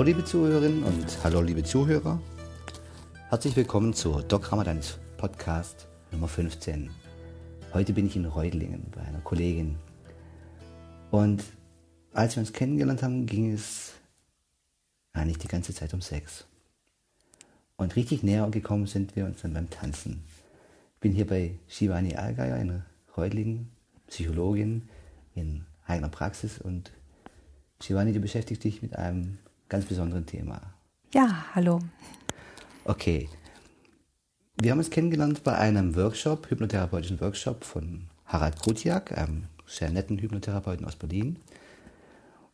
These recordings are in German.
Hallo liebe Zuhörerinnen und hallo liebe Zuhörer. Herzlich willkommen zur Doc Ramadans Podcast Nummer 15. Heute bin ich in Reutlingen bei einer Kollegin. Und als wir uns kennengelernt haben, ging es eigentlich die ganze Zeit um Sex. Und richtig näher gekommen sind wir uns dann beim Tanzen. Ich bin hier bei Shivani Algeier in Reutlingen, Psychologin in eigener Praxis und Shivani, du beschäftigst dich mit einem ganz besonderen Thema. Ja, hallo. Okay. Wir haben uns kennengelernt bei einem Workshop, hypnotherapeutischen Workshop von Harald Krutiak, einem sehr netten Hypnotherapeuten aus Berlin.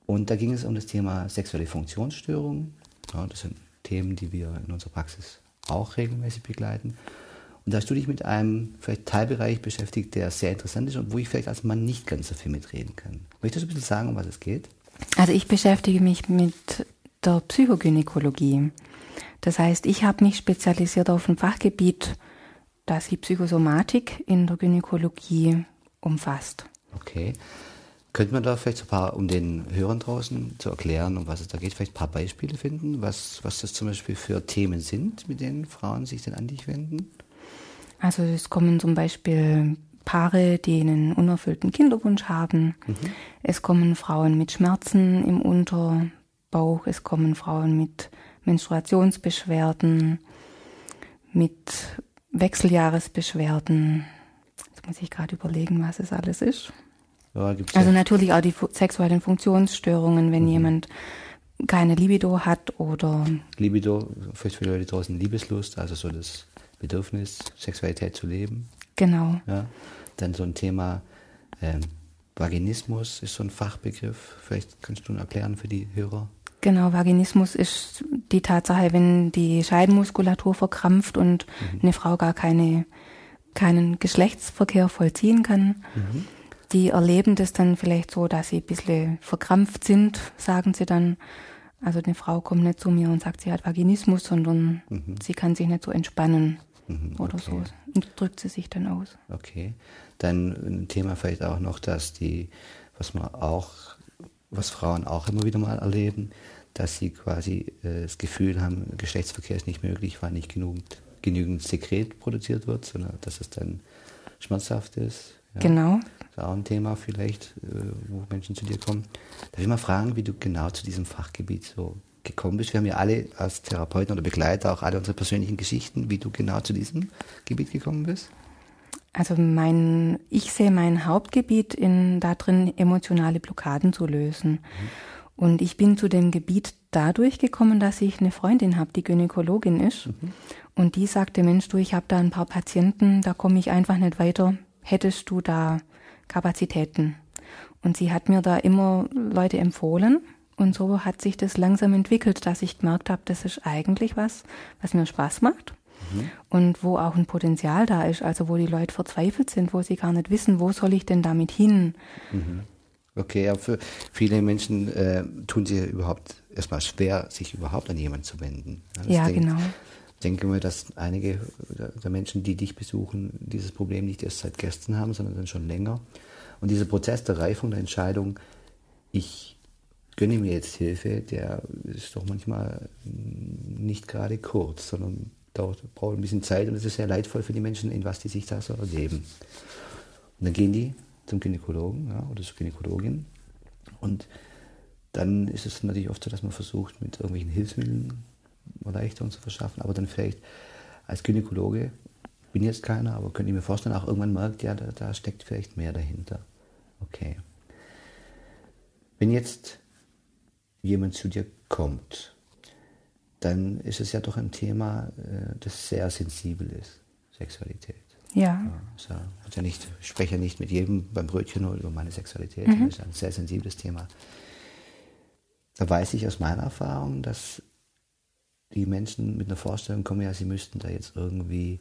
Und da ging es um das Thema sexuelle Funktionsstörungen. Ja, das sind Themen, die wir in unserer Praxis auch regelmäßig begleiten. Und da hast du dich mit einem vielleicht Teilbereich beschäftigt, der sehr interessant ist und wo ich vielleicht als Mann nicht ganz so viel mitreden kann. Möchtest du ein bisschen sagen, um was es geht? Also ich beschäftige mich mit der Psychogynäkologie. Das heißt, ich habe mich spezialisiert auf ein Fachgebiet, das die Psychosomatik in der Gynäkologie umfasst. Okay. Könnte man da vielleicht so ein paar, um den Hörern draußen zu erklären, um was es da geht, vielleicht ein paar Beispiele finden, was, was das zum Beispiel für Themen sind, mit denen Frauen sich denn an dich wenden? Also es kommen zum Beispiel Paare, die einen unerfüllten Kinderwunsch haben. Mhm. Es kommen Frauen mit Schmerzen im Unterbauch. Es kommen Frauen mit Menstruationsbeschwerden, mit Wechseljahresbeschwerden. Jetzt muss ich gerade überlegen, was es alles ist. Ja, also natürlich auch die sexuellen Funktionsstörungen, wenn mhm. jemand keine Libido hat oder. Libido, vielleicht für die Leute draußen Liebeslust, also so das Bedürfnis, Sexualität zu leben. Genau. Ja. Dann so ein Thema ähm, Vaginismus ist so ein Fachbegriff. Vielleicht kannst du ihn erklären für die Hörer. Genau, Vaginismus ist die Tatsache, wenn die Scheidenmuskulatur verkrampft und mhm. eine Frau gar keine, keinen Geschlechtsverkehr vollziehen kann. Mhm. Die erleben das dann vielleicht so, dass sie ein bisschen verkrampft sind, sagen sie dann. Also eine Frau kommt nicht zu mir und sagt, sie hat Vaginismus, sondern mhm. sie kann sich nicht so entspannen mhm, oder okay. so. Und drückt sie sich dann aus. Okay. Dann ein Thema vielleicht auch noch, dass die, was man auch, was Frauen auch immer wieder mal erleben, dass sie quasi äh, das Gefühl haben, Geschlechtsverkehr ist nicht möglich, weil nicht genügend, genügend Sekret produziert wird, sondern dass es dann schmerzhaft ist. Ja. Genau. Das ist auch ein Thema vielleicht, äh, wo Menschen zu dir kommen. Darf ich mal fragen, wie du genau zu diesem Fachgebiet so gekommen bist? Wir haben ja alle als Therapeuten oder Begleiter auch alle unsere persönlichen Geschichten, wie du genau zu diesem Gebiet gekommen bist. Also mein, ich sehe mein Hauptgebiet in darin, emotionale Blockaden zu lösen. Mhm. Und ich bin zu dem Gebiet dadurch gekommen, dass ich eine Freundin habe, die Gynäkologin ist. Mhm. Und die sagte, Mensch, du, ich habe da ein paar Patienten, da komme ich einfach nicht weiter. Hättest du da Kapazitäten? Und sie hat mir da immer Leute empfohlen. Und so hat sich das langsam entwickelt, dass ich gemerkt habe, das ist eigentlich was, was mir Spaß macht mhm. und wo auch ein Potenzial da ist, also wo die Leute verzweifelt sind, wo sie gar nicht wissen, wo soll ich denn damit hin. Mhm. Okay, ja, für viele Menschen äh, tun sie überhaupt erstmal schwer, sich überhaupt an jemanden zu wenden. Ja, ja denkt, genau. Ich denke mir, dass einige der Menschen, die dich besuchen, dieses Problem nicht erst seit gestern haben, sondern schon länger. Und dieser Prozess der Reifung der Entscheidung, ich gönne mir jetzt Hilfe, der ist doch manchmal nicht gerade kurz, sondern dauert, braucht ein bisschen Zeit und es ist sehr leidvoll für die Menschen, in was die sich da so erleben. Und dann gehen die zum Gynäkologen ja, oder zur Gynäkologin und dann ist es natürlich oft so, dass man versucht, mit irgendwelchen Hilfsmitteln Erleichterung zu verschaffen, aber dann vielleicht als Gynäkologe, bin jetzt keiner, aber könnte ich mir vorstellen, auch irgendwann merkt, ja, da, da steckt vielleicht mehr dahinter. Okay. Wenn jetzt jemand zu dir kommt dann ist es ja doch ein Thema, äh, das sehr sensibel ist, Sexualität. Ja. ja, ja nicht, ich spreche ja nicht mit jedem beim Brötchen nur über meine Sexualität, mhm. das ist ein sehr sensibles Thema. Da weiß ich aus meiner Erfahrung, dass die Menschen mit einer Vorstellung kommen, ja, sie müssten da jetzt irgendwie,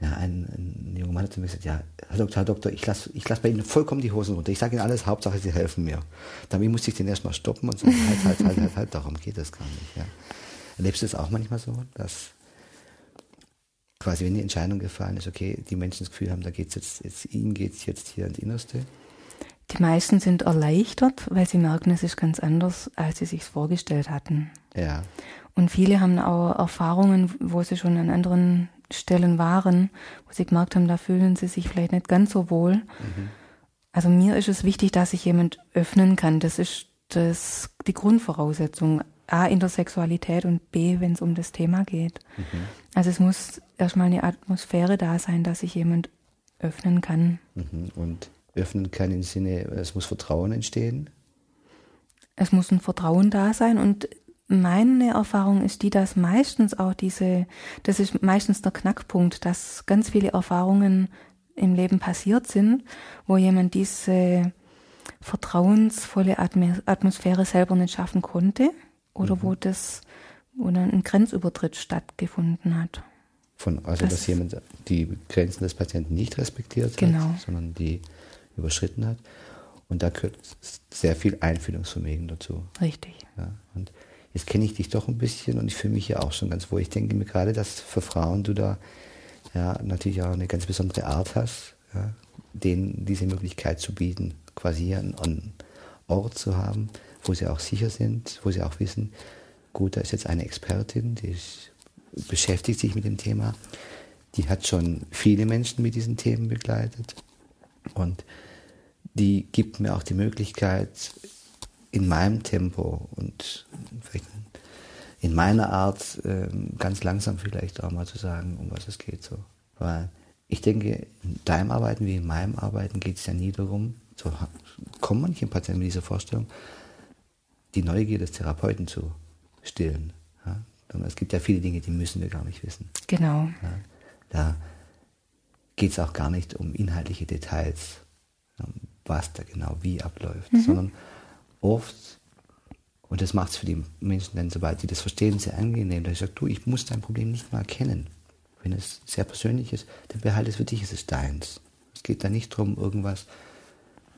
ja, ein, ein junger Mann hat zu mir gesagt, ja, Herr Doktor, Herr Doktor, ich lasse ich lass bei Ihnen vollkommen die Hosen runter. Ich sage Ihnen alles, Hauptsache Sie helfen mir. Damit musste ich den erstmal stoppen und sagen, halt, halt, halt, halt, halt, darum geht das gar nicht. Ja. Erlebst du es auch manchmal so, dass quasi, wenn die Entscheidung gefallen ist, okay, die Menschen das Gefühl haben, da geht es jetzt, jetzt, ihnen geht es jetzt hier ins Innerste? Die meisten sind erleichtert, weil sie merken, es ist ganz anders, als sie sich vorgestellt hatten. Ja. Und viele haben auch Erfahrungen, wo sie schon an anderen Stellen waren, wo sie gemerkt haben, da fühlen sie sich vielleicht nicht ganz so wohl. Mhm. Also mir ist es wichtig, dass sich jemand öffnen kann. Das ist das, die Grundvoraussetzung. A, in der Sexualität und B, wenn es um das Thema geht. Mhm. Also es muss erstmal eine Atmosphäre da sein, dass sich jemand öffnen kann. Mhm. Und öffnen kann im Sinne, es muss Vertrauen entstehen? Es muss ein Vertrauen da sein und meine Erfahrung ist die, dass meistens auch diese, das ist meistens der Knackpunkt, dass ganz viele Erfahrungen im Leben passiert sind, wo jemand diese vertrauensvolle Atmosphäre selber nicht schaffen konnte oder mhm. wo das, wo dann ein Grenzübertritt stattgefunden hat. Von, also, das, dass jemand die Grenzen des Patienten nicht respektiert genau. hat, sondern die überschritten hat. Und da gehört sehr viel Einfühlungsvermögen dazu. Richtig. Ja, und jetzt kenne ich dich doch ein bisschen und ich fühle mich ja auch schon ganz wohl. Ich denke mir gerade, dass für Frauen du da ja, natürlich auch eine ganz besondere Art hast, ja, denen diese Möglichkeit zu bieten, quasi einen Ort zu haben, wo sie auch sicher sind, wo sie auch wissen, gut, da ist jetzt eine Expertin, die ist, beschäftigt sich mit dem Thema, die hat schon viele Menschen mit diesen Themen begleitet und die gibt mir auch die Möglichkeit, in meinem Tempo und in meiner Art ähm, ganz langsam vielleicht auch mal zu sagen, um was es geht. So. Weil ich denke, in deinem Arbeiten wie in meinem Arbeiten geht es ja nie darum, so kommen manche Patienten mit dieser Vorstellung, die Neugier des Therapeuten zu stillen. Ja? Es gibt ja viele Dinge, die müssen wir gar nicht wissen. Genau. Ja? Da geht es auch gar nicht um inhaltliche Details, was da genau wie abläuft, mhm. sondern oft und das macht es für die Menschen dann, sobald sie das verstehen, sehr angenehm. Da ich sage, du, ich muss dein Problem nicht mal kennen. Wenn es sehr persönlich ist, dann behalte es für dich, es ist deins. Es geht da nicht darum, irgendwas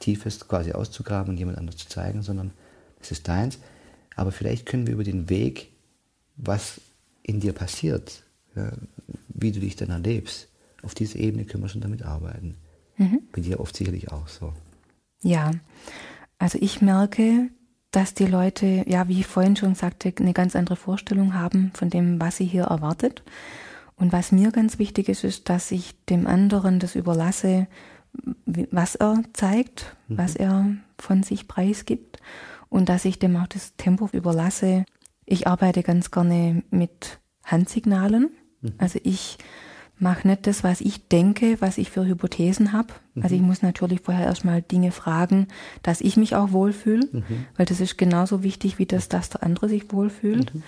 Tiefes quasi auszugraben und jemand anders zu zeigen, sondern es ist deins. Aber vielleicht können wir über den Weg, was in dir passiert, ja, wie du dich dann erlebst, auf dieser Ebene können wir schon damit arbeiten. Mhm. Bei dir oft sicherlich auch so. Ja, also ich merke, dass die Leute, ja, wie ich vorhin schon sagte, eine ganz andere Vorstellung haben von dem, was sie hier erwartet. Und was mir ganz wichtig ist, ist, dass ich dem anderen das überlasse, was er zeigt, mhm. was er von sich preisgibt und dass ich dem auch das Tempo überlasse. Ich arbeite ganz gerne mit Handsignalen. Mhm. Also ich mache nicht das, was ich denke, was ich für Hypothesen habe. Mhm. Also ich muss natürlich vorher erstmal Dinge fragen, dass ich mich auch wohlfühle, mhm. weil das ist genauso wichtig wie das, dass der andere sich wohlfühlt. Mhm.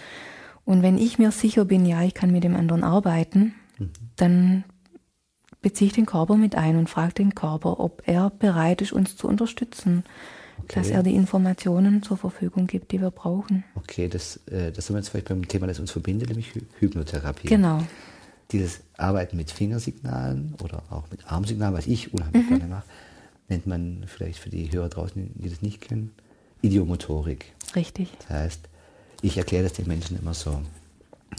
Und wenn ich mir sicher bin, ja, ich kann mit dem anderen arbeiten, mhm. dann beziehe ich den Körper mit ein und frage den Körper, ob er bereit ist, uns zu unterstützen. Okay. Dass er die Informationen zur Verfügung gibt, die wir brauchen. Okay, das, äh, das sind wir jetzt vielleicht beim Thema, das uns verbindet, nämlich Hypnotherapie. Genau dieses Arbeiten mit Fingersignalen oder auch mit Armsignalen, was ich unheimlich mhm. gerne mache, nennt man vielleicht für die Hörer draußen, die das nicht kennen, Idiomotorik. Richtig. Das heißt, ich erkläre das den Menschen immer so.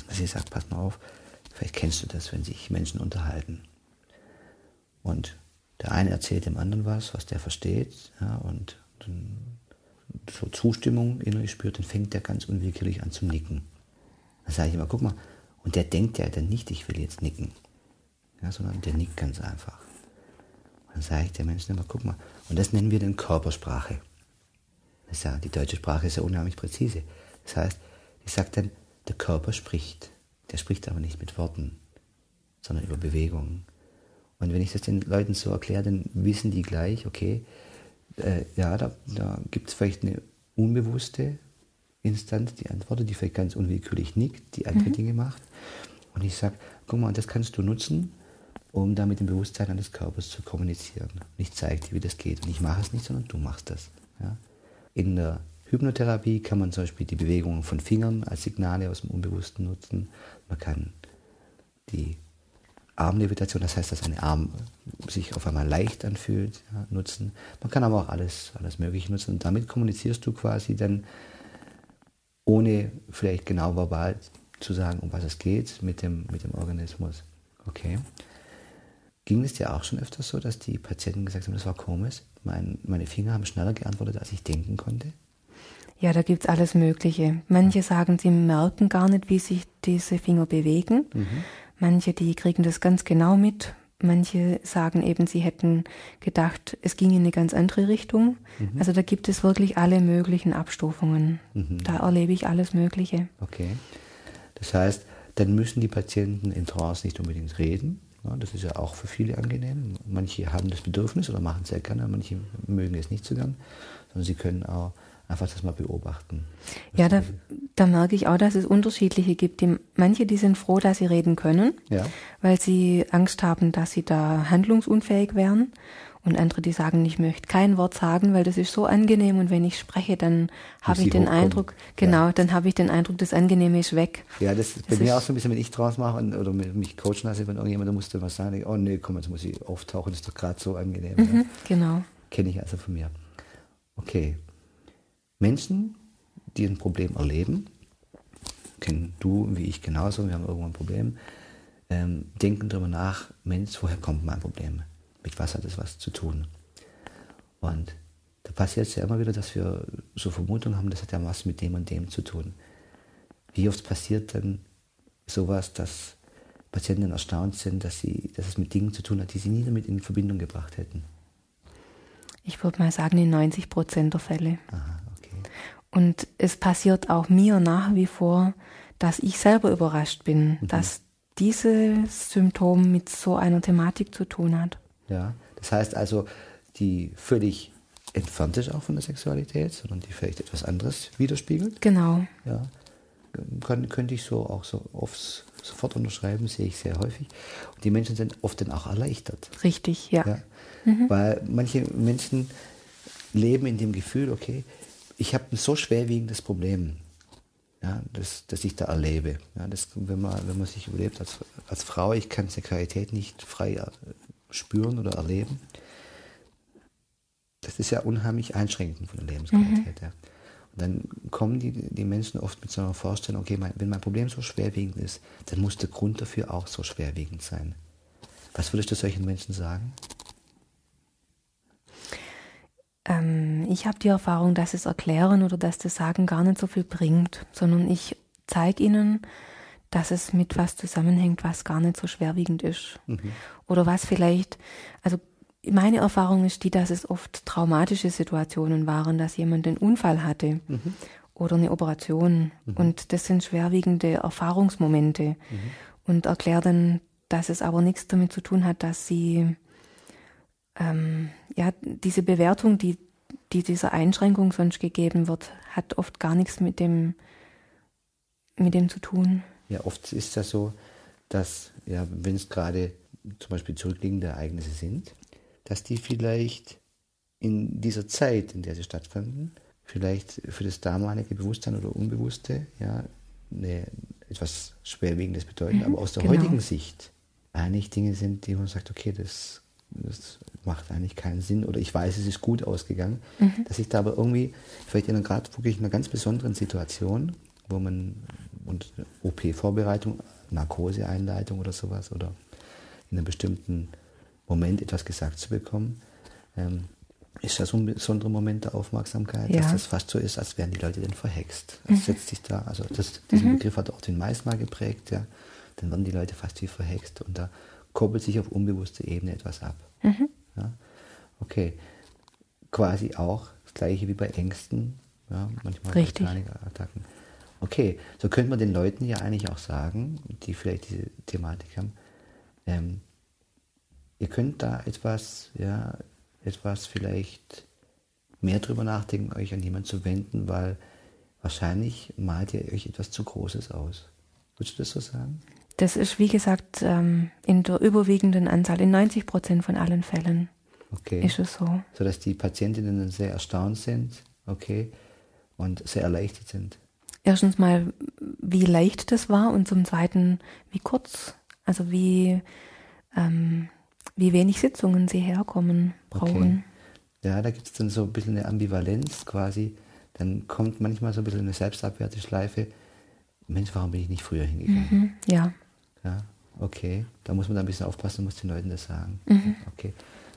Also ich sage, pass mal auf, vielleicht kennst du das, wenn sich Menschen unterhalten. Und der eine erzählt dem anderen was, was der versteht, ja, und dann so Zustimmung innerlich spürt, dann fängt der ganz unwillkürlich an zu nicken. Dann sage ich immer, guck mal, und der denkt ja dann nicht, ich will jetzt nicken, ja, sondern der nickt ganz einfach. Und dann sage ich der Menschen immer, guck mal, und das nennen wir dann Körpersprache. Das ja, die deutsche Sprache ist ja unheimlich präzise. Das heißt, ich sage dann, der Körper spricht. Der spricht aber nicht mit Worten, sondern über Bewegungen. Und wenn ich das den Leuten so erkläre, dann wissen die gleich, okay, äh, ja, da, da gibt es vielleicht eine unbewusste Instanz, die antwortet, die vielleicht ganz unwillkürlich nickt, die andere mhm. Dinge macht. Und ich sage, guck mal, das kannst du nutzen, um da mit dem Bewusstsein eines Körpers zu kommunizieren. Und ich zeige dir, wie das geht. Und ich mache es nicht, sondern du machst das. Ja? In der Hypnotherapie kann man zum Beispiel die Bewegungen von Fingern als Signale aus dem Unbewussten nutzen. Man kann die Armlevitation, das heißt, dass ein Arm sich auf einmal leicht anfühlt, ja, nutzen. Man kann aber auch alles, alles Mögliche nutzen. Und damit kommunizierst du quasi dann ohne vielleicht genau verbal zu sagen, um was es geht mit dem, mit dem Organismus. Okay. Ging es dir auch schon öfters so, dass die Patienten gesagt haben, das war komisch, mein, meine Finger haben schneller geantwortet, als ich denken konnte? Ja, da gibt es alles Mögliche. Manche sagen, sie merken gar nicht, wie sich diese Finger bewegen. Mhm. Manche, die kriegen das ganz genau mit. Manche sagen eben, sie hätten gedacht, es ging in eine ganz andere Richtung. Mhm. Also da gibt es wirklich alle möglichen Abstufungen. Mhm. Da erlebe ich alles Mögliche. Okay. Das heißt, dann müssen die Patienten in Trance nicht unbedingt reden, das ist ja auch für viele angenehm. Manche haben das Bedürfnis oder machen es sehr gerne, manche mögen es nicht so gern, sondern sie können auch einfach das mal beobachten. Ja, da, da, merke ich auch, dass es unterschiedliche gibt. Die, manche, die sind froh, dass sie reden können, ja. weil sie Angst haben, dass sie da handlungsunfähig wären. Und andere, die sagen, ich möchte kein Wort sagen, weil das ist so angenehm und wenn ich spreche, dann habe ich den hochkommen. Eindruck, genau, ja. dann habe ich den Eindruck, das Angenehme ist weg. Ja, das ist bei das mir auch so ein bisschen, wenn ich draus mache und, oder mich coachen lasse, wenn irgendjemand musste was sagen, oh nee, komm, jetzt muss ich auftauchen, das ist doch gerade so angenehm. Mhm, ja. Genau. Kenne ich also von mir. Okay. Menschen, die ein Problem erleben, kennen du wie ich genauso, wir haben irgendwann ein Problem, ähm, denken darüber nach, Mensch, woher kommt mein Problem? Mit was hat es was zu tun. Und da passiert es ja immer wieder, dass wir so Vermutungen haben, das hat ja was mit dem und dem zu tun. Wie oft passiert dann sowas, dass Patienten erstaunt sind, dass, sie, dass es mit Dingen zu tun hat, die sie nie damit in Verbindung gebracht hätten? Ich würde mal sagen, in 90 Prozent der Fälle. Aha, okay. Und es passiert auch mir nach wie vor, dass ich selber überrascht bin, mhm. dass dieses Symptom mit so einer Thematik zu tun hat. Ja, das heißt also, die völlig entfernt ist auch von der Sexualität, sondern die vielleicht etwas anderes widerspiegelt. Genau. Ja, kann, könnte ich so auch so oft sofort unterschreiben, sehe ich sehr häufig. Und die Menschen sind oft dann auch erleichtert. Richtig, ja. ja? Mhm. Weil manche Menschen leben in dem Gefühl, okay, ich habe ein so schwerwiegendes Problem, ja, das, das ich da erlebe. Ja, das, wenn, man, wenn man sich überlebt als, als Frau, ich kann Sexualität nicht frei spüren oder erleben, das ist ja unheimlich einschränkend von der Lebensqualität. Mhm. Ja. Und dann kommen die, die Menschen oft mit so einer Vorstellung, okay, mein, wenn mein Problem so schwerwiegend ist, dann muss der Grund dafür auch so schwerwiegend sein. Was würdest du solchen Menschen sagen? Ähm, ich habe die Erfahrung, dass es Erklären oder dass das Sagen gar nicht so viel bringt, sondern ich zeige ihnen, dass es mit was zusammenhängt, was gar nicht so schwerwiegend ist. Mhm. Oder was vielleicht, also meine Erfahrung ist die, dass es oft traumatische Situationen waren, dass jemand einen Unfall hatte mhm. oder eine Operation. Mhm. Und das sind schwerwiegende Erfahrungsmomente. Mhm. Und erklärt dann, dass es aber nichts damit zu tun hat, dass sie ähm, ja diese Bewertung, die, die dieser Einschränkung sonst gegeben wird, hat oft gar nichts mit dem mit dem zu tun. Ja, oft ist das so, dass, ja, wenn es gerade zum Beispiel zurückliegende Ereignisse sind, dass die vielleicht in dieser Zeit, in der sie stattfanden, vielleicht für das damalige Bewusstsein oder Unbewusste ja, eine, etwas Schwerwiegendes bedeuten, mhm, aber aus der genau. heutigen Sicht eigentlich Dinge sind, die man sagt, okay, das, das macht eigentlich keinen Sinn oder ich weiß, es ist gut ausgegangen, mhm. dass ich da aber irgendwie, vielleicht in gerade wirklich in einer ganz besonderen Situation, wo man und OP-Vorbereitung, Narkoseeinleitung oder sowas oder in einem bestimmten Moment etwas gesagt zu bekommen, ähm, ist das so ein besonderer Moment der Aufmerksamkeit, ja. dass das fast so ist, als wären die Leute denn verhext. Das mhm. setzt sich da, also das, diesen mhm. Begriff hat auch den mal geprägt, ja. Dann werden die Leute fast wie verhext und da koppelt sich auf unbewusster Ebene etwas ab. Mhm. Ja. Okay. Quasi auch das gleiche wie bei Ängsten, ja, manchmal Richtig. bei Panikattacken. Okay, so könnte man den Leuten ja eigentlich auch sagen, die vielleicht diese Thematik haben, ähm, ihr könnt da etwas, ja, etwas vielleicht mehr drüber nachdenken, euch an jemanden zu wenden, weil wahrscheinlich malt ihr euch etwas zu Großes aus. Würdest du das so sagen? Das ist, wie gesagt, ähm, in der überwiegenden Anzahl, in 90 Prozent von allen Fällen okay. ist es so. Sodass die Patientinnen sehr erstaunt sind, okay, und sehr erleichtert sind erstens mal, wie leicht das war und zum Zweiten, wie kurz, also wie, ähm, wie wenig Sitzungen sie herkommen brauchen. Okay. Ja, da gibt es dann so ein bisschen eine Ambivalenz quasi. Dann kommt manchmal so ein bisschen eine selbstabwehrte Schleife. Mensch, warum bin ich nicht früher hingegangen? Mhm, ja. ja. Okay, da muss man da ein bisschen aufpassen, muss den Leuten das sagen. Mhm. Okay.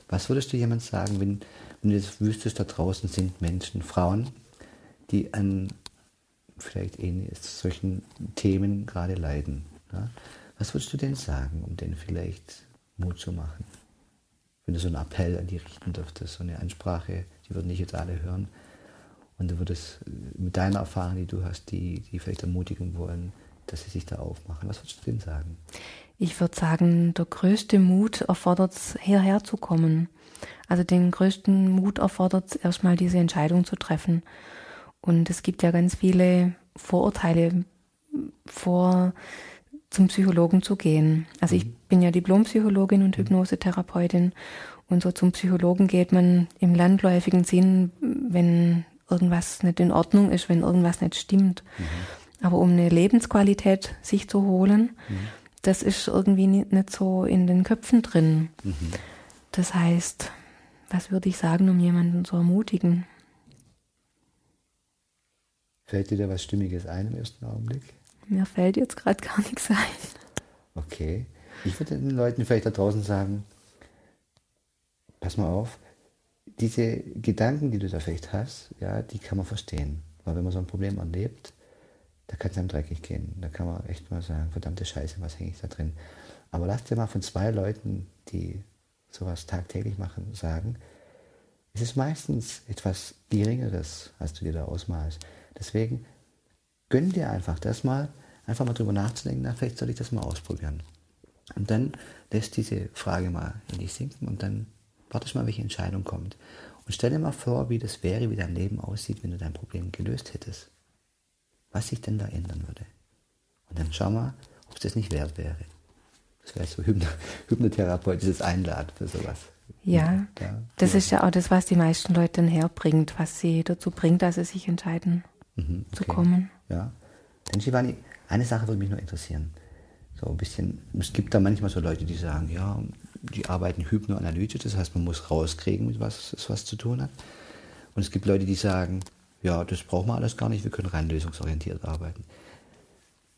Was würdest du jemand sagen, wenn, wenn du jetzt wüsstest, da draußen sind Menschen, Frauen, die an vielleicht ähnlich solchen Themen gerade leiden? Ja? Was würdest du denen sagen, um denen vielleicht Mut zu machen? Wenn du so einen Appell an die richten dürftest, so eine Ansprache, die würden nicht jetzt alle hören. Und du würdest mit deiner Erfahrung, die du hast, die, die vielleicht ermutigen wollen, dass sie sich da aufmachen. Was würdest du denen sagen? Ich würde sagen, der größte Mut erfordert es, hierher zu kommen. Also den größten Mut erfordert es, erstmal diese Entscheidung zu treffen. Und es gibt ja ganz viele Vorurteile vor zum Psychologen zu gehen. Also ich bin ja Diplompsychologin und Hypnosetherapeutin und so zum Psychologen geht man im landläufigen Sinn, wenn irgendwas nicht in Ordnung ist, wenn irgendwas nicht stimmt. Mhm. Aber um eine Lebensqualität sich zu holen, mhm. das ist irgendwie nicht, nicht, so in den Köpfen drin. Mhm. Das heißt, was würde ich sagen, um jemanden zu ermutigen? Fällt dir da was Stimmiges ein im ersten Augenblick? Mir fällt jetzt gerade gar nichts ein. Okay. Ich würde den Leuten vielleicht da draußen sagen, pass mal auf, diese Gedanken, die du da vielleicht hast, ja, die kann man verstehen. Weil wenn man so ein Problem erlebt, da kann es einem dreckig gehen. Da kann man echt mal sagen, verdammte Scheiße, was hänge ich da drin? Aber lass dir mal von zwei Leuten, die sowas tagtäglich machen, sagen, es ist meistens etwas Geringeres, als du dir da ausmalst. Deswegen gönn dir einfach das mal, einfach mal drüber nachzudenken, na, vielleicht soll ich das mal ausprobieren. Und dann lässt diese Frage mal in dich sinken und dann wartest mal, welche Entscheidung kommt. Und stell dir mal vor, wie das wäre, wie dein Leben aussieht, wenn du dein Problem gelöst hättest. Was sich denn da ändern würde. Und dann schau mal, ob es das nicht wert wäre. Das wäre so Hypno hypnotherapeutisches Einladen für sowas. Ja, ja, das ist ja auch das, was die meisten Leute dann herbringt, was sie dazu bringt, dass sie sich entscheiden mhm, okay. zu kommen. Ja. Denn Shivani, eine Sache würde mich nur interessieren. So ein bisschen, es gibt da manchmal so Leute, die sagen, ja, die arbeiten hypnoanalytisch, das heißt, man muss rauskriegen, mit was es was zu tun hat. Und es gibt Leute, die sagen, ja, das brauchen wir alles gar nicht, wir können rein lösungsorientiert arbeiten.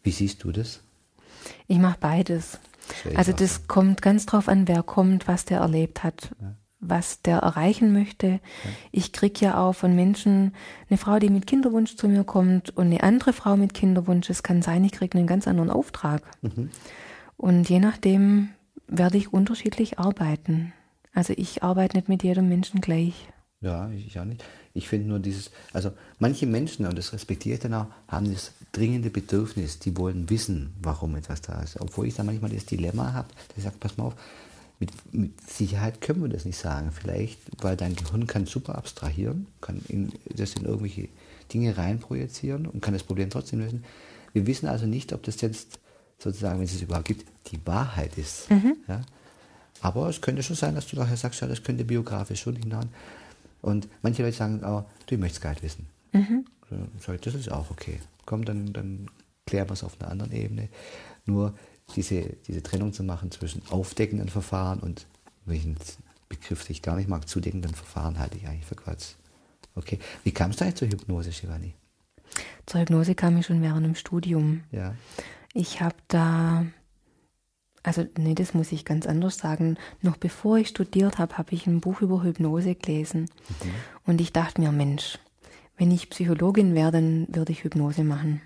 Wie siehst du das? Ich mache beides. Das also das kommt ganz drauf an, wer kommt, was der erlebt hat. Ja was der erreichen möchte. Ich kriege ja auch von Menschen eine Frau, die mit Kinderwunsch zu mir kommt und eine andere Frau mit Kinderwunsch. Es kann sein, ich kriege einen ganz anderen Auftrag. Mhm. Und je nachdem werde ich unterschiedlich arbeiten. Also ich arbeite nicht mit jedem Menschen gleich. Ja, ich auch nicht. Ich finde nur dieses, also manche Menschen, und das respektiere ich dann auch, haben das dringende Bedürfnis, die wollen wissen, warum etwas da ist. Obwohl ich da manchmal das Dilemma habe, dass ich sage, pass mal auf, mit, mit, Sicherheit können wir das nicht sagen. Vielleicht, weil dein Gehirn kann super abstrahieren, kann in, das in irgendwelche Dinge reinprojizieren und kann das Problem trotzdem lösen. Wir wissen also nicht, ob das jetzt sozusagen, wenn es es überhaupt gibt, die Wahrheit ist. Mhm. Ja? Aber es könnte schon sein, dass du nachher sagst, ja, das könnte biografisch schon hinhauen. Und manche Leute sagen auch, du möchtest gar nicht wissen. Mhm. Das ist auch okay. Komm, dann, dann klären wir es auf einer anderen Ebene. Nur diese, diese Trennung zu machen zwischen aufdeckenden Verfahren und welchen Begriff ich gar nicht mag, zudeckenden Verfahren halte ich eigentlich für Quatsch. Okay. Wie kam es eigentlich zur Hypnose, Shivani? Zur Hypnose kam ich schon während dem Studium. Ja. Ich habe da, also nee, das muss ich ganz anders sagen. Noch bevor ich studiert habe, habe ich ein Buch über Hypnose gelesen. Mhm. Und ich dachte mir, Mensch, wenn ich Psychologin wäre, dann würde ich Hypnose machen.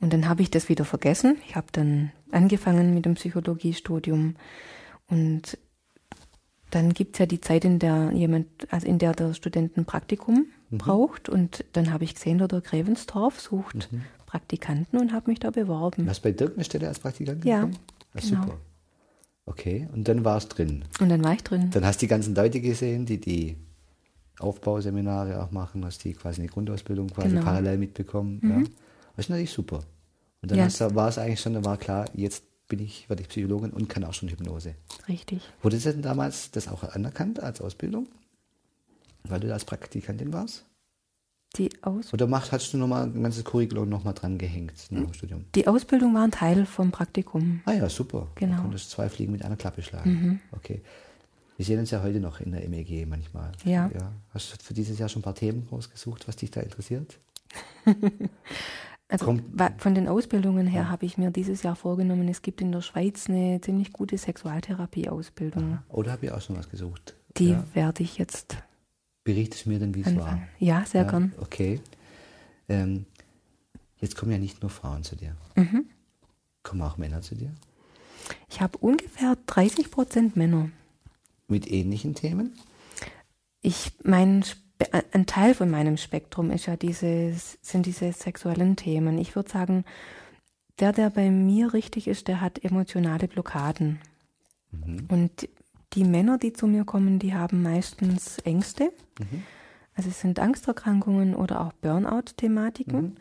Und dann habe ich das wieder vergessen. Ich habe dann angefangen mit dem Psychologiestudium und dann gibt es ja die Zeit, in der jemand, also in der der Student ein Praktikum mhm. braucht. Und dann habe ich gesehen, der Grevenstorf sucht mhm. Praktikanten und habe mich da beworben. Du hast bei Dirk eine Stelle als Praktikant Ja. Ah, genau. Super. Okay, und dann war es drin. Und dann war ich drin. Dann hast du die ganzen Leute gesehen, die die Aufbauseminare auch machen, hast die quasi eine Grundausbildung quasi genau. parallel mitbekommen. Mhm. Ja. Das ist natürlich super. Und dann yes. war es eigentlich schon, dann war klar, jetzt bin ich, werde ich Psychologin und kann auch schon Hypnose. Richtig. Wurde das denn damals das auch anerkannt als Ausbildung? Weil du da als Praktikantin warst? Die Aus Oder macht, hast du nochmal ein ganzes Curriculum nochmal dran gehängt nach dem Studium? Die Ausbildung war ein Teil vom Praktikum. Ah ja, super. Genau. Du konntest zwei Fliegen mit einer Klappe schlagen. Mhm. Okay. Wir sehen uns ja heute noch in der MEG manchmal. Ja. ja. Hast du für dieses Jahr schon ein paar Themen rausgesucht, was dich da interessiert? Also Kommt- von den Ausbildungen her habe ich mir dieses Jahr vorgenommen, es gibt in der Schweiz eine ziemlich gute Sexualtherapie-Ausbildung. Oder habe ich auch schon was gesucht? Die Ja. werde ich jetzt Berichtest mir denn, wie es war? Ja, sehr ja, gern. Okay. Ähm, jetzt kommen ja nicht nur Frauen zu dir. Mhm. Kommen auch Männer zu dir? Ich habe ungefähr 30 Prozent Männer. Mit ähnlichen Themen? Ich, mein, Spe äh, ein Teil von meinem Spektrum ist ja dieses, sind diese sexuellen Themen. Ich würde sagen, der, der bei mir richtig ist, der hat emotionale Blockaden. Und die Männer, die zu mir kommen, die haben meistens Ängste. Also es sind Angsterkrankungen oder auch Burnout-Thematiken,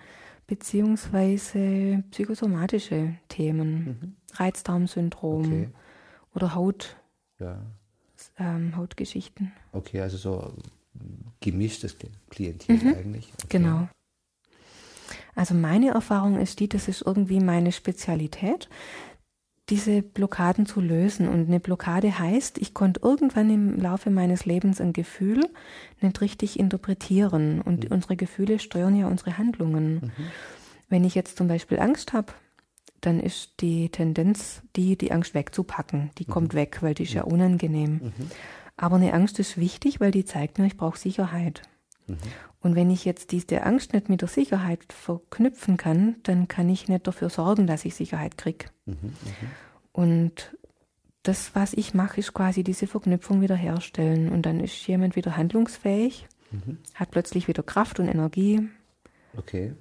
beziehungsweise psychosomatische Themen, Reizdarmsyndrom Okay. oder Haut, Ja. ähm, Hautgeschichten. Okay, also so gemischtes Klientel eigentlich. Okay. Genau. Also meine Erfahrung ist die, das ist irgendwie meine Spezialität, diese Blockaden zu lösen. Und eine Blockade heißt, ich konnte irgendwann im Laufe meines Lebens ein Gefühl nicht richtig interpretieren. Und unsere Gefühle steuern ja unsere Handlungen. Wenn ich jetzt zum Beispiel Angst habe, dann ist die Tendenz, die, die Angst wegzupacken. Die kommt weg, weil die ist ja unangenehm. Aber eine Angst ist wichtig, weil die zeigt mir, ich brauche Sicherheit. Und wenn ich jetzt diese Angst nicht mit der Sicherheit verknüpfen kann, dann kann ich nicht dafür sorgen, dass ich Sicherheit kriege. Und das, was ich mache, ist quasi diese Verknüpfung wiederherstellen. Und dann ist jemand wieder handlungsfähig, hat plötzlich wieder Kraft und Energie. Okay.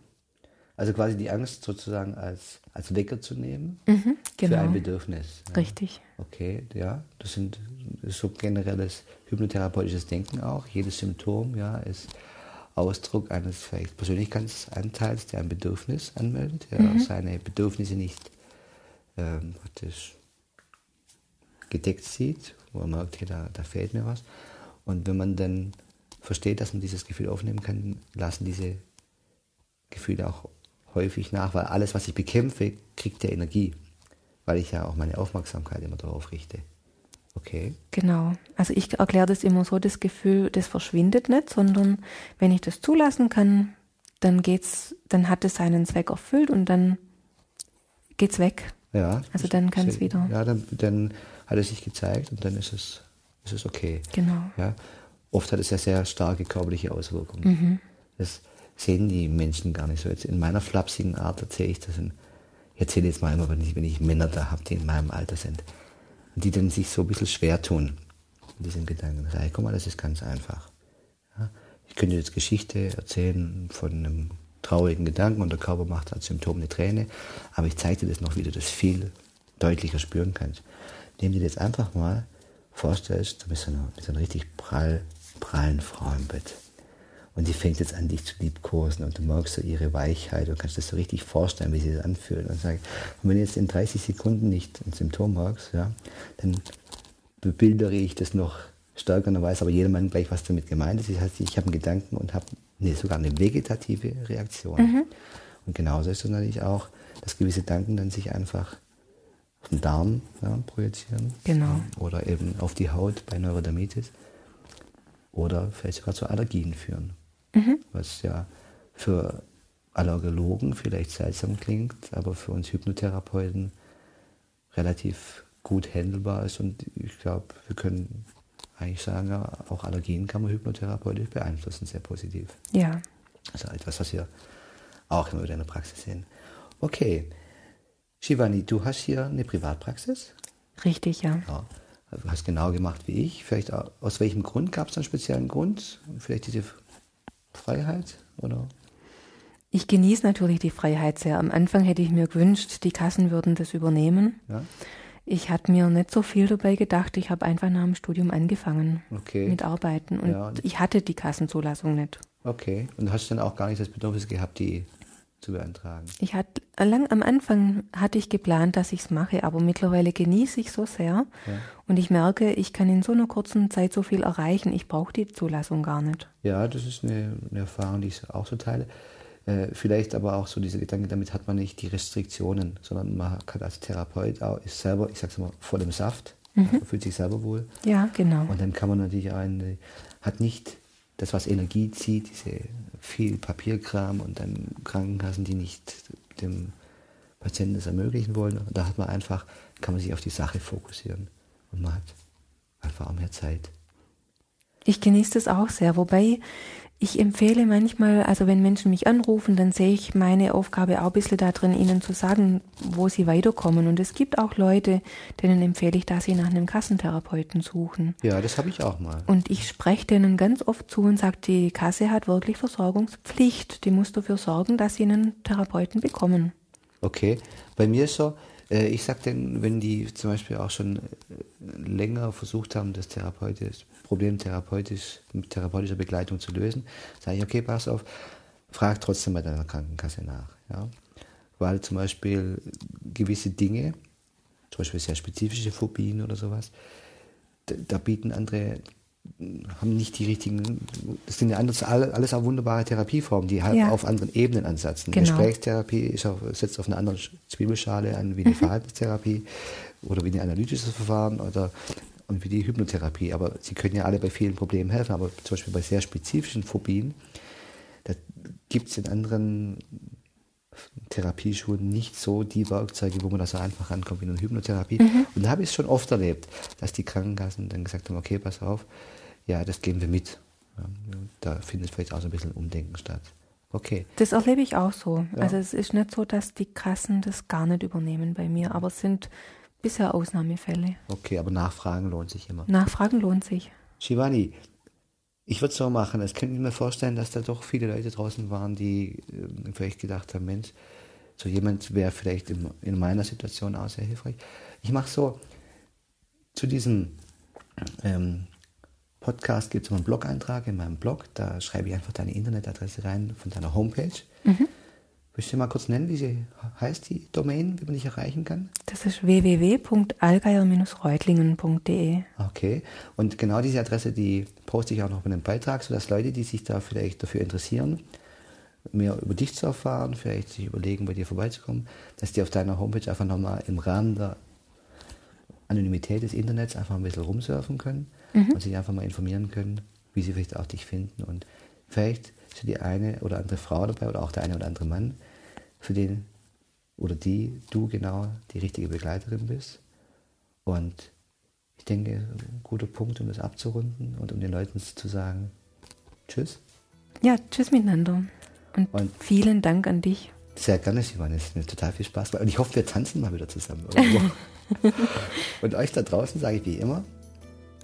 Also quasi die Angst sozusagen als, als Wecker zu nehmen Mhm, für genau. ein Bedürfnis. Ja. Richtig. Okay, ja, das sind ist so generelles hypnotherapeutisches Denken auch. Jedes Symptom, ja, ist Ausdruck eines vielleicht Persönlichkeitsanteils, der ein Bedürfnis anmeldet, der Mhm. seine Bedürfnisse nicht ähm, praktisch gedeckt sieht, wo er merkt, hey, da, da fehlt mir was. Und wenn man dann versteht, dass man dieses Gefühl aufnehmen kann, lassen diese Gefühle auch häufig nach, weil alles, was ich bekämpfe, kriegt ja Energie, weil ich ja auch meine Aufmerksamkeit immer darauf richte. Okay, Genau. Also ich erkläre das immer so, das Gefühl, das verschwindet nicht, sondern wenn ich das zulassen kann, dann geht's, dann hat es seinen Zweck erfüllt und dann geht's weg. ja. Also dann kann's sehr- wieder. Ja, dann, dann hat es sich gezeigt und dann ist es, ist es okay. Genau. Ja. Oft hat es ja sehr starke körperliche Auswirkungen. Mhm. Das sehen die Menschen gar nicht so. Jetzt in meiner flapsigen Art erzähle ich das. In, ich erzähle jetzt mal immer, wenn ich, wenn ich Männer da habe, die in meinem Alter sind. Und die dann sich so ein bisschen schwer tun mit diesem Gedanken. Ich sage, guck mal, das ist ganz einfach. Ja? Ich könnte jetzt Geschichte erzählen von einem traurigen Gedanken und der Körper macht als Symptom eine Träne, aber ich zeige dir das noch, wie du das viel deutlicher spüren kannst. Indem dir jetzt einfach mal vorstellst, du bist so eine, so einer richtig prall, prallen Frau im Bett. Und die fängt jetzt an, dich zu liebkosen und du merkst so ihre Weichheit und kannst das so richtig vorstellen, wie sie das anfühlt. Und, sag, und wenn du jetzt in 30 Sekunden nicht ein Symptom merkst, ja, dann bebildere ich das noch stärker und dann weiß aber jeder Mann gleich, was damit gemeint ist. Das heißt, ich habe einen Gedanken und habe nee, sogar eine vegetative Reaktion. Und genauso ist es natürlich auch, dass gewisse Gedanken dann sich einfach auf den Darm ja, projizieren. Genau. Oder eben auf die Haut bei Neurodermitis. Oder vielleicht sogar zu Allergien führen. Was ja für Allergologen vielleicht seltsam klingt, aber für uns Hypnotherapeuten relativ gut handelbar ist. Und ich glaube, wir können eigentlich sagen, auch Allergien kann man hypnotherapeutisch beeinflussen, sehr positiv. Ja. Also etwas, was wir auch immer wieder in der Praxis sehen. Okay. Shivani, du hast hier eine Privatpraxis. Richtig, ja. Ja. Du hast genau gemacht wie ich. Vielleicht au- aus welchem Grund gab es einen speziellen Grund? Vielleicht diese Freiheit? Oder? Ich genieße natürlich die Freiheit sehr. Am Anfang hätte ich mir gewünscht, die Kassen würden das übernehmen. Ja? Ich hatte mir nicht so viel dabei gedacht. Ich habe einfach nach dem Studium angefangen Okay. mit Arbeiten und Ja, und- ich hatte die Kassenzulassung nicht. Okay. Und hast du dann auch gar nicht das Bedürfnis gehabt, die zu beantragen? Ich hatte lang am Anfang hatte ich geplant, dass ich es mache, aber mittlerweile genieße ich so sehr und ich merke, ich kann in so einer kurzen Zeit so viel erreichen. Ich brauche die Zulassung gar nicht. Ja, das ist eine, eine Erfahrung, die ich auch so teile. Äh, vielleicht aber auch so diese Gedanke, damit hat man nicht die Restriktionen, sondern man kann als Therapeut auch, ist selber, ich sag's mal, voll im Saft, man fühlt sich selber wohl. Ja, genau. Und dann kann man natürlich eine, hat nicht das, was Energie zieht, diese viel Papierkram und dann Krankenkassen, die nicht dem Patienten das ermöglichen wollen. Und da hat man einfach, kann man sich auf die Sache fokussieren und man hat einfach auch mehr Zeit. Ich genieße das auch sehr, wobei ich empfehle manchmal, also wenn Menschen mich anrufen, dann sehe ich meine Aufgabe auch ein bisschen darin, ihnen zu sagen, wo sie weiterkommen. Und es gibt auch Leute, denen empfehle ich, dass sie nach einem Kassentherapeuten suchen. Ja, das habe ich auch mal. Und ich spreche denen ganz oft zu und sage, die Kasse hat wirklich Versorgungspflicht. Die muss dafür sorgen, dass sie einen Therapeuten bekommen. Okay, bei mir ist so, äh, ich sage denen, wenn die zum Beispiel auch schon äh, länger versucht haben, das therapeutisch, Problem therapeutisch, mit therapeutischer Begleitung zu lösen, sage ich, okay, pass auf, frag trotzdem bei deiner Krankenkasse nach. Ja? Weil zum Beispiel gewisse Dinge, zum Beispiel sehr spezifische Phobien oder sowas, da, da bieten andere haben nicht die richtigen, das sind ja alles, alles auch wunderbare Therapieformen, die halt ja. auf anderen Ebenen ansetzen. Genau. Gesprächstherapie ist auf, setzt auf eine andere Zwiebelschale an wie eine mhm. Verhaltenstherapie oder wie ein analytisches Verfahren oder und wie die Hypnotherapie. Aber sie können ja alle bei vielen Problemen helfen, aber zum Beispiel bei sehr spezifischen Phobien, da gibt es in anderen Therapieschulen nicht so die Werkzeuge, wo man da so einfach rankommt wie in der Hypnotherapie. Mhm. Und da habe ich es schon oft erlebt, dass die Krankenkassen dann gesagt haben, okay, pass auf, ja, das geben wir mit. Ja, da findet vielleicht auch so ein bisschen Umdenken statt. Okay. Das erlebe ich auch so. Ja. Also es ist nicht so, dass die Kassen das gar nicht übernehmen bei mir, aber es sind bisher Ausnahmefälle. Okay, aber Nachfragen lohnt sich immer. Nachfragen lohnt sich. Shivani, ich würde es so machen. Es könnte ich mir vorstellen, dass da doch viele Leute draußen waren, die äh, vielleicht gedacht haben, Mensch, so jemand wäre vielleicht in, in, meiner Situation auch sehr hilfreich. Ich mache so, zu diesem ähm, Podcast gibt es einen Blog-Eintrag in meinem Blog. Da schreibe ich einfach deine Internetadresse rein von deiner Homepage. Willst du mal kurz nennen, wie sie heißt, die Domain, wie man dich erreichen kann? Das ist www.allgeier-reutlingen.de. Okay, und genau diese Adresse, die poste ich auch noch in einem Beitrag, sodass Leute, die sich da vielleicht dafür interessieren, mehr über dich zu erfahren, vielleicht sich überlegen, bei dir vorbeizukommen, dass die auf deiner Homepage einfach nochmal im Rahmen der Anonymität des Internets einfach ein bisschen rumsurfen können mhm. und sich einfach mal informieren können, wie sie vielleicht auch dich finden und vielleicht ist die eine oder andere Frau dabei oder auch der eine oder andere Mann, für den oder die du genau die richtige Begleiterin bist. Und ich denke, ein guter Punkt, um das abzurunden und um den Leuten zu sagen, tschüss. Ja, tschüss miteinander. Und, und vielen Dank an dich. Sehr gerne, Simon. Es hat mir total viel Spaß gemacht. Und ich hoffe, wir tanzen mal wieder zusammen. und euch da draußen sage ich wie immer,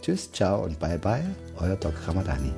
tschüss, ciao und bye bye, euer Doc Ramadani.